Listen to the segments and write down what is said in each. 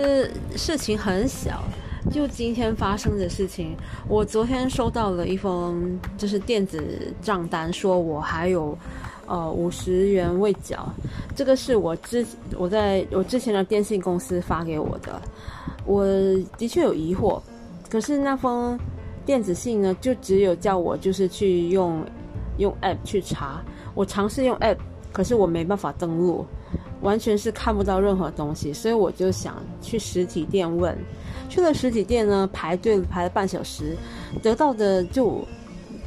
是事情很小，就今天发生的事情。我昨天收到了一封就是电子账单，说我还有呃五十元未缴。这个是我之我在我之前的电信公司发给我的。我的确有疑惑，可是那封电子信呢，就只有叫我就是去用用 app 去查。我尝试用 app，可是我没办法登录。完全是看不到任何东西，所以我就想去实体店问。去了实体店呢，排队排了半小时，得到的就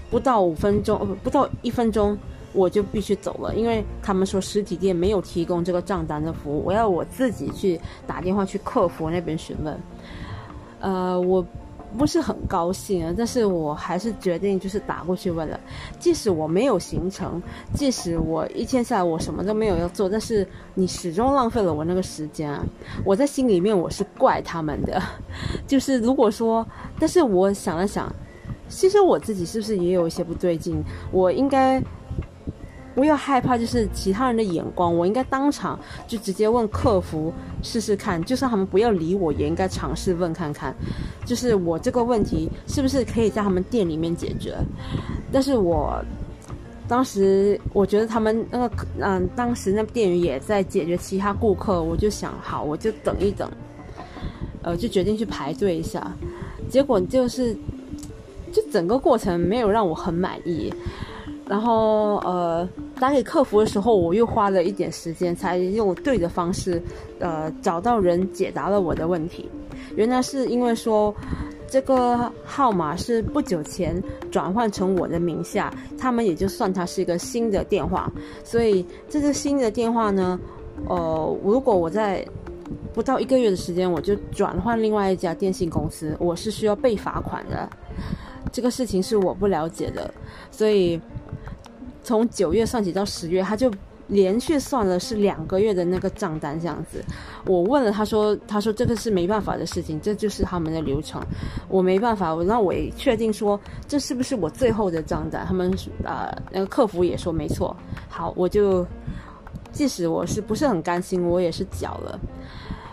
不到五分钟，不到一分钟，我就必须走了，因为他们说实体店没有提供这个账单的服务，我要我自己去打电话去客服那边询问。呃，我。不是很高兴啊，但是我还是决定就是打过去问了。即使我没有行程，即使我一天下来我什么都没有要做，但是你始终浪费了我那个时间啊！我在心里面我是怪他们的，就是如果说，但是我想了想，其实我自己是不是也有一些不对劲？我应该。不要害怕，就是其他人的眼光。我应该当场就直接问客服试试看，就算他们不要理我，也应该尝试问看看，就是我这个问题是不是可以在他们店里面解决。但是我当时我觉得他们那个嗯，当时那店员也在解决其他顾客，我就想好，我就等一等，呃，就决定去排队一下。结果就是，就整个过程没有让我很满意。然后呃，打给客服的时候，我又花了一点时间，才用对的方式，呃，找到人解答了我的问题。原来是因为说，这个号码是不久前转换成我的名下，他们也就算它是一个新的电话。所以这个新的电话呢，呃，如果我在不到一个月的时间我就转换另外一家电信公司，我是需要被罚款的。这个事情是我不了解的，所以。从九月算起到十月，他就连续算了是两个月的那个账单这样子。我问了，他说：“他说这个是没办法的事情，这就是他们的流程，我没办法。”那我也确定说这是不是我最后的账单？他们呃那个客服也说没错。好，我就即使我是不是很甘心，我也是缴了。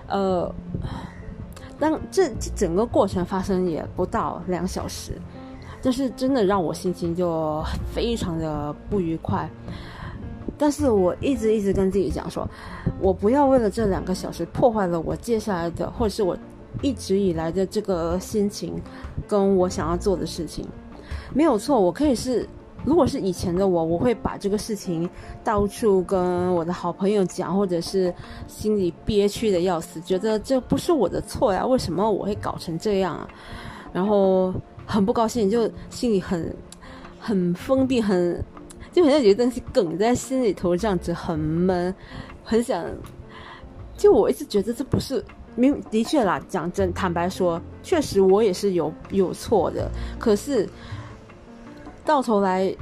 呃，当这整个过程发生也不到两小时。但是真的让我心情就非常的不愉快，但是我一直一直跟自己讲说，我不要为了这两个小时破坏了我接下来的，或者是我一直以来的这个心情，跟我想要做的事情，没有错，我可以是，如果是以前的我，我会把这个事情到处跟我的好朋友讲，或者是心里憋屈的要死，觉得这不是我的错呀，为什么我会搞成这样啊？然后。很不高兴，就心里很很封闭，很就好像有些东西梗在心里头这样子，很闷，很想。就我一直觉得这不是，明的确啦，讲真，坦白说，确实我也是有有错的。可是到头来，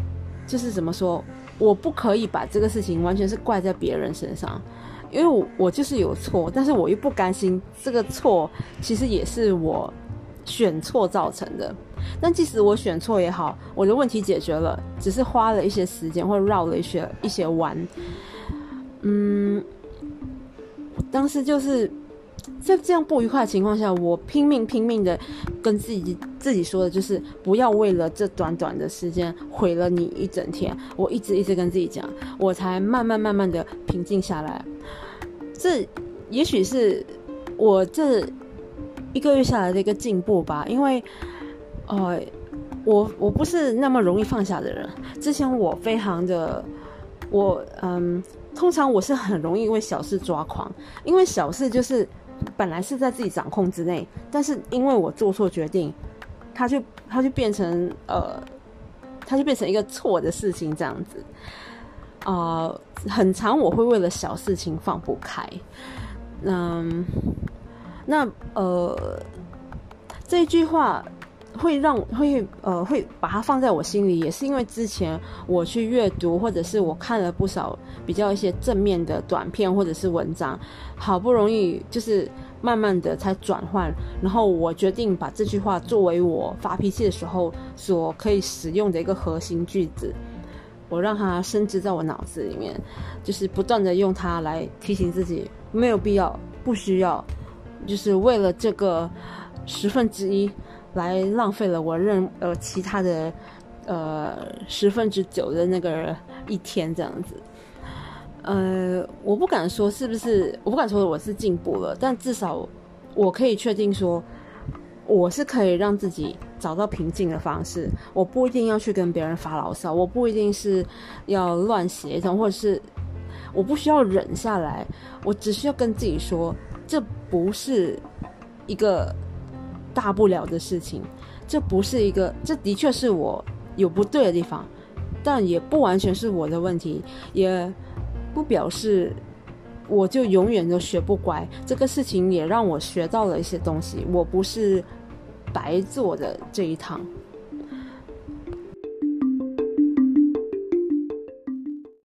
就是怎么说，我不可以把这个事情完全是怪在别人身上，因为我我就是有错，但是我又不甘心这个错其实也是我选错造成的。但即使我选错也好，我的问题解决了，只是花了一些时间或绕了一些一些弯。嗯，当时就是在这样不愉快的情况下，我拼命拼命的跟自己自己说的就是不要为了这短短的时间毁了你一整天。我一直一直跟自己讲，我才慢慢慢慢的平静下来。这也许是我这一个月下来的一个进步吧，因为。呃，我我不是那么容易放下的人。之前我非常的，我嗯，通常我是很容易为小事抓狂，因为小事就是本来是在自己掌控之内，但是因为我做错决定，它就它就变成呃，它就变成一个错的事情这样子。啊，很长我会为了小事情放不开。嗯，那呃，这句话。会让会呃会把它放在我心里，也是因为之前我去阅读，或者是我看了不少比较一些正面的短片或者是文章，好不容易就是慢慢的才转换，然后我决定把这句话作为我发脾气的时候所可以使用的一个核心句子，我让它深植在我脑子里面，就是不断的用它来提醒自己，没有必要，不需要，就是为了这个十分之一来浪费了我认呃其他的呃十分之九的那个一天这样子。呃，我不敢说是不是，我不敢说我是进步了，但至少我可以确定说，我是可以让自己找到平静的方式。我不一定要去跟别人发牢骚，我不一定是要乱协同，或者是我不需要忍下来，我只需要跟自己说，这不是一个大不了的事情，这不是一个，这的确是我有不对的地方，但也不完全是我的问题，也。不表示我就永远都学不乖，这个事情也让我学到了一些东西。我不是白做的这一趟。